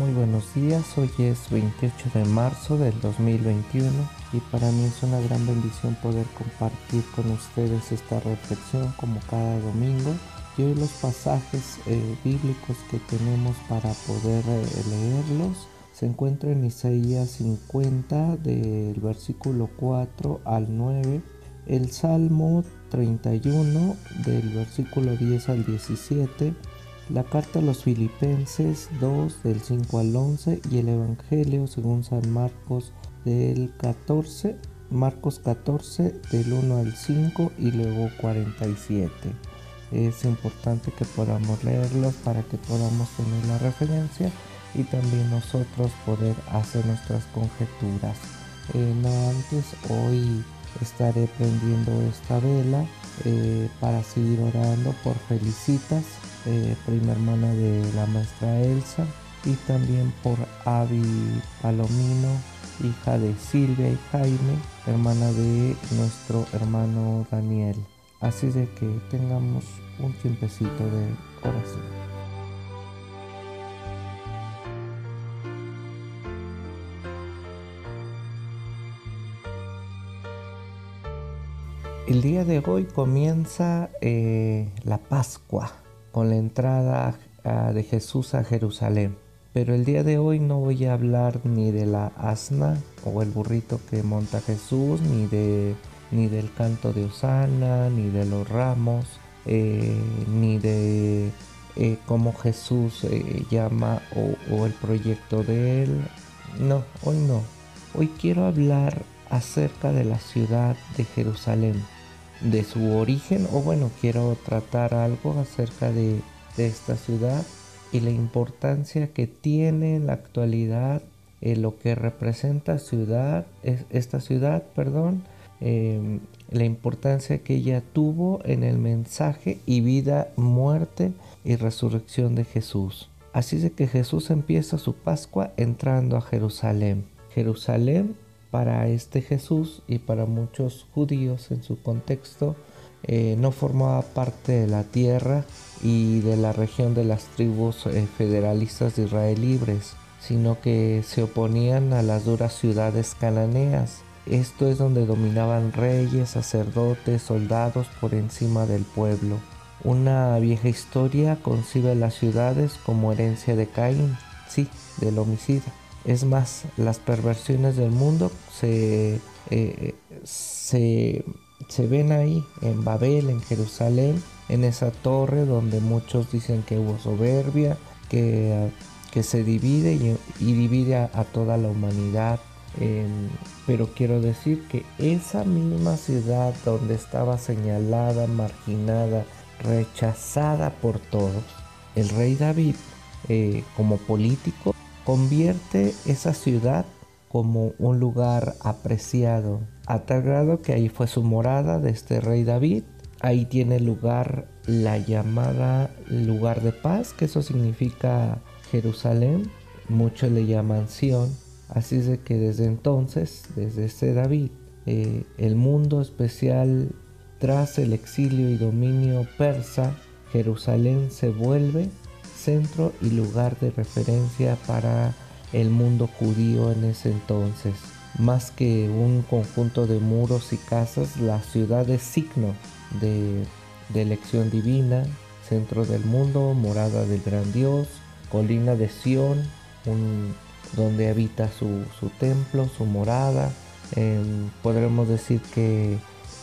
Muy buenos días, hoy es 28 de marzo del 2021 y para mí es una gran bendición poder compartir con ustedes esta reflexión como cada domingo. Y hoy los pasajes eh, bíblicos que tenemos para poder eh, leerlos se encuentran en Isaías 50 del versículo 4 al 9, el Salmo 31 del versículo 10 al 17, la carta a los Filipenses 2 del 5 al 11 y el Evangelio según San Marcos del 14, Marcos 14 del 1 al 5 y luego 47. Es importante que podamos leerlos para que podamos tener la referencia y también nosotros poder hacer nuestras conjeturas. Eh, no antes, hoy estaré prendiendo esta vela eh, para seguir orando por Felicitas eh, prima hermana de la maestra Elsa, y también por Avi Palomino, hija de Silvia y Jaime, hermana de nuestro hermano Daniel. Así de que tengamos un tiempecito de oración. El día de hoy comienza eh, la Pascua con la entrada de Jesús a Jerusalén. Pero el día de hoy no voy a hablar ni de la asna o el burrito que monta Jesús, ni, de, ni del canto de Osana, ni de los ramos, eh, ni de eh, cómo Jesús eh, llama o, o el proyecto de él. No, hoy no. Hoy quiero hablar acerca de la ciudad de Jerusalén de su origen o bueno quiero tratar algo acerca de, esta ciudad y la importancia que tiene en la actualidad en lo que representa ciudad esta ciudad perdón em, la importancia que ella tuvo en el mensaje y vida muerte y resurrección de Jesús. Así de que Jesús empieza su Pascua entrando a Jerusalén. Jerusalén para este Jesús y para muchos judíos en su contexto eh, no formaba parte de la tierra y de la región de las tribus eh, federalistas de Israel libres, sino que se oponían a las duras ciudades cananeas. Esto es donde dominaban reyes, sacerdotes, soldados por encima del pueblo. Una vieja historia concibe las ciudades como herencia de Caín, sí, del homicida. Es más, las perversiones del mundo se, eh, se, ven ahí en Babel, en Jerusalén, en esa torre donde muchos dicen que hubo soberbia, que, que se divide y, divide a, toda la humanidad. pero quiero decir que esa misma ciudad donde estaba señalada, marginada, rechazada por todos, el rey David, eh, como político, convierte esa ciudad como un lugar apreciado, a tal grado que ahí fue su morada de este rey David. Ahí tiene lugar la llamada lugar de paz, que eso significa Jerusalén. Muchos le llaman Sión. Así es de que desde entonces, desde este David, eh, el mundo especial tras el exilio y dominio persa, Jerusalén se vuelve centro y lugar de referencia para el mundo judío en ese entonces. Más que un conjunto de muros y casas, la ciudad es signo de, elección divina, centro del mundo, morada del gran Dios, colina de Sión, donde habita su, templo, su morada. Em, podremos decir que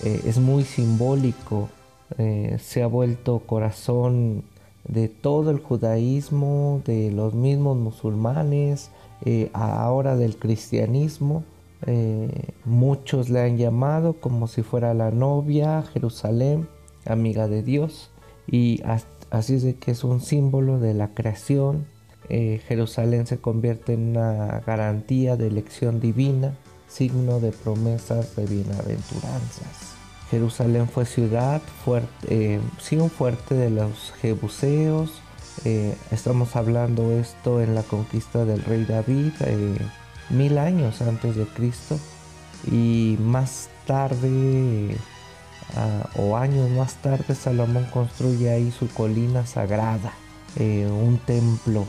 eh, es muy simbólico, eh, se ha vuelto corazón de todo el judaísmo, de los mismos musulmanes, eh, ahora del cristianismo. Eh, muchos le han llamado como si fuera la novia, Jerusalén, amiga de Dios. Y así es de que es un símbolo de la creación. Eh, Jerusalén se convierte en una garantía de elección divina, signo de promesas de bienaventuranzas. Jerusalén fue ciudad fuerte, eh, sí un fuerte de los jebuseos. Eh, estamos hablando esto en la conquista del rey David, eh, mil años antes de Cristo. Y más tarde, ah, o años más tarde, Salomón construye ahí su colina sagrada, un templo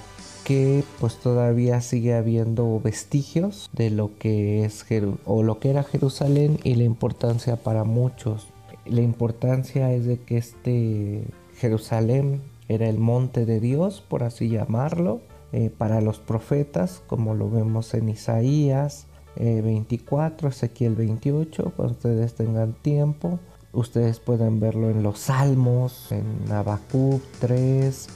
que pues todavía sigue habiendo vestigios de lo que es o lo que era Jerusalén y la importancia para muchos. La importancia es de que este Jerusalén era el monte de Dios, por así llamarlo, eh, para los profetas, como lo vemos en Isaías 24, eh, Ezequiel 28, cuando ustedes tengan tiempo. Ustedes pueden verlo en los Salmos, en Habacuc 3,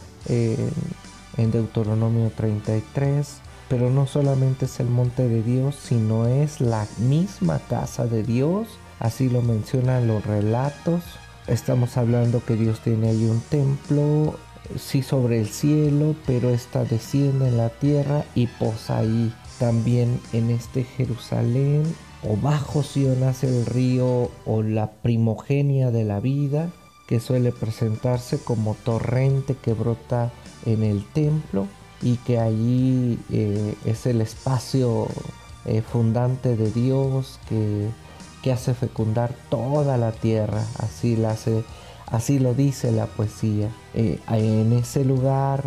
en Deuteronomio 33. Pero no solamente es el monte de Dios, sino es la misma casa de Dios. Así lo mencionan los relatos. Estamos hablando que Dios tiene ahí un templo, sí sobre el cielo, pero esta desciende en la tierra y posa ahí. También en este Jerusalén o bajo Sion nace el río o la primogenia de la vida que suele presentarse como torrente que brota en el templo y que allí eh, es el espacio eh, fundante de Dios que, que, hace fecundar toda la tierra, así, lo dice la poesía. Eh, en ese lugar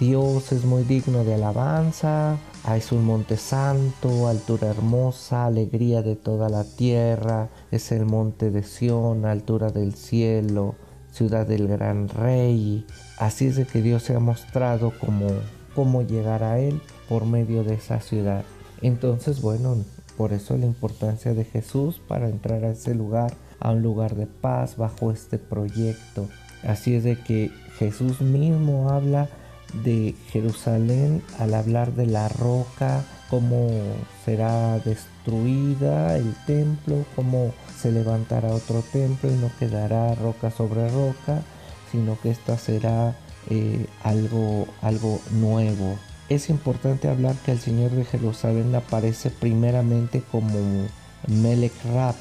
Dios es muy digno de alabanza, es un monte santo, altura hermosa, alegría de toda la tierra, es el monte de Sión, altura del cielo, ciudad del gran rey. Así es de que Dios se ha mostrado como cómo llegar a Él por medio de esa ciudad. Entonces, bueno, por eso la importancia de Jesús para entrar a ese lugar, a un lugar de paz bajo este proyecto. Así es de que Jesús mismo habla de Jerusalén al hablar de la roca, cómo será destruida el templo, cómo se levantará otro templo y no quedará roca sobre roca, sino que esta será eh, algo, algo nuevo. Es importante hablar que el Señor de Jerusalén aparece primeramente como Melech Rab,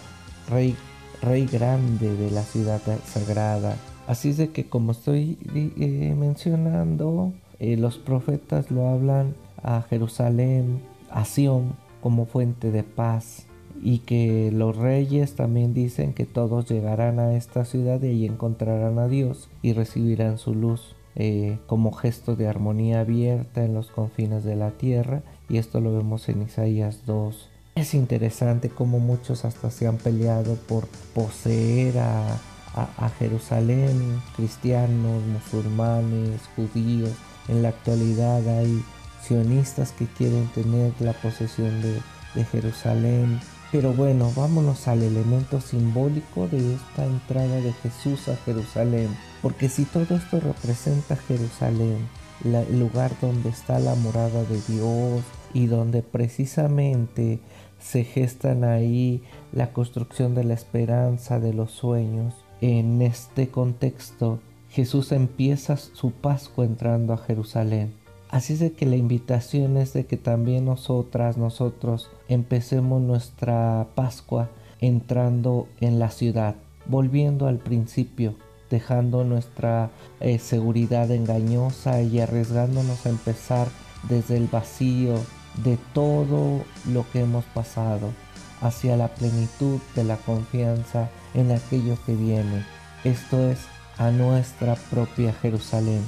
rey, rey grande de la ciudad sagrada. Así es de que como estoy eh, mencionando, eh, los profetas lo hablan a Jerusalén, a Sión, como fuente de paz y que los reyes también dicen que todos llegarán a esta ciudad y allí encontrarán a Dios y recibirán su luz eh, como gesto de armonía abierta en los confines de la tierra y esto lo vemos en Isaías 2. Es interesante como muchos hasta se han peleado por poseer a, a Jerusalén, cristianos, musulmanes, judíos. En la actualidad hay sionistas que quieren tener la posesión de, Jerusalén, pero bueno, vámonos al elemento simbólico de esta entrada de Jesús a Jerusalén. Porque si todo esto representa Jerusalén, el lugar donde está la morada de Dios y donde precisamente se gestan ahí la construcción de la esperanza, de los sueños, en este contexto Jesús empieza su Pascua entrando a Jerusalén. Así es de que la invitación es de que también nosotras, nosotros empecemos nuestra Pascua entrando en la ciudad, volviendo al principio, dejando nuestra eh, seguridad engañosa y arriesgándonos a empezar desde el vacío de todo lo que hemos pasado hacia la plenitud de la confianza en aquello que viene. Esto es a nuestra propia Jerusalén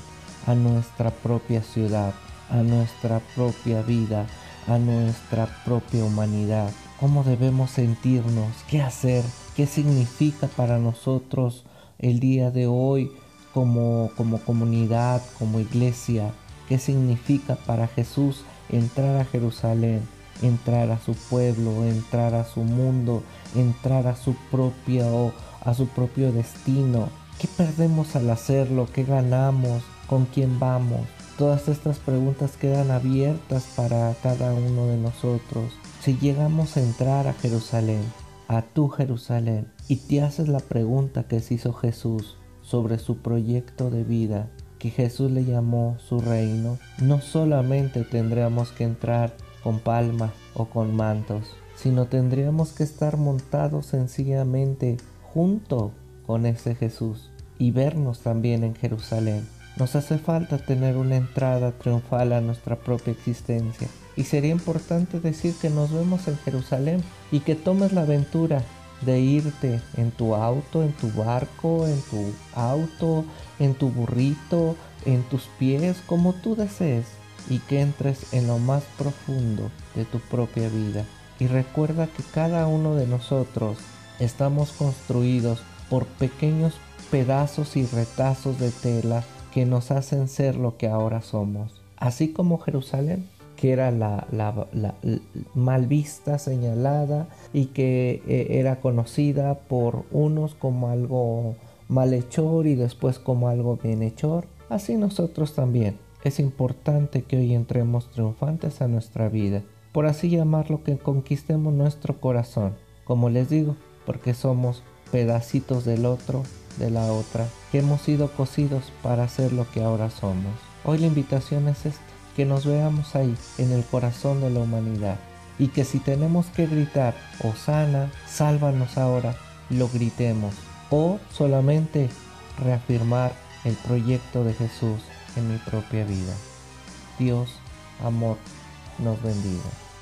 a nuestra propia ciudad, a nuestra propia vida, a nuestra propia humanidad. ¿Cómo debemos sentirnos? ¿Qué hacer? ¿Qué significa para nosotros el día de hoy como, como comunidad, como iglesia? ¿Qué significa para Jesús entrar a Jerusalén? entrar a su pueblo, entrar a su mundo, entrar a su propio, a su propio destino. ¿Qué perdemos al hacerlo? ¿Qué ganamos? con quién vamos. Todas estas preguntas quedan abiertas para cada uno de nosotros. Si llegamos a entrar a Jerusalén, a tu Jerusalén, y te haces la pregunta que se hizo Jesús sobre su proyecto de vida, que Jesús le llamó su reino, no solamente tendríamos que entrar con palmas o con mantos, sino tendríamos que estar montados sencillamente junto con ese Jesús y vernos también en Jerusalén. Nos hace falta tener una entrada triunfal a nuestra propia existencia. Y sería importante decir que nos vemos en Jerusalén y que tomes la aventura de irte en tu auto, en tu barco, en tu auto, en tu burrito, en tus pies, como tú desees. y que entres en lo más profundo de tu propia vida. Y recuerda que cada uno de nosotros estamos construidos por pequeños pedazos y retazos de tela que nos hacen ser lo que ahora somos. Así como Jerusalén, que era la, mal vista, señalada y que eh, era conocida por unos como algo malhechor y después como algo bienhechor, así nosotros también. Es importante que hoy entremos triunfantes a nuestra vida, por así llamarlo que conquistemos nuestro corazón, como les digo, porque somos pedacitos del otro, de la otra, que hemos sido cosidos para ser lo que ahora somos. Hoy la invitación es esta, que nos veamos ahí, en el corazón de la humanidad, y que si tenemos que gritar, Osana, sálvanos ahora, lo gritemos, o solamente reafirmar el proyecto de Jesús en mi propia vida. Dios, amor, nos bendiga.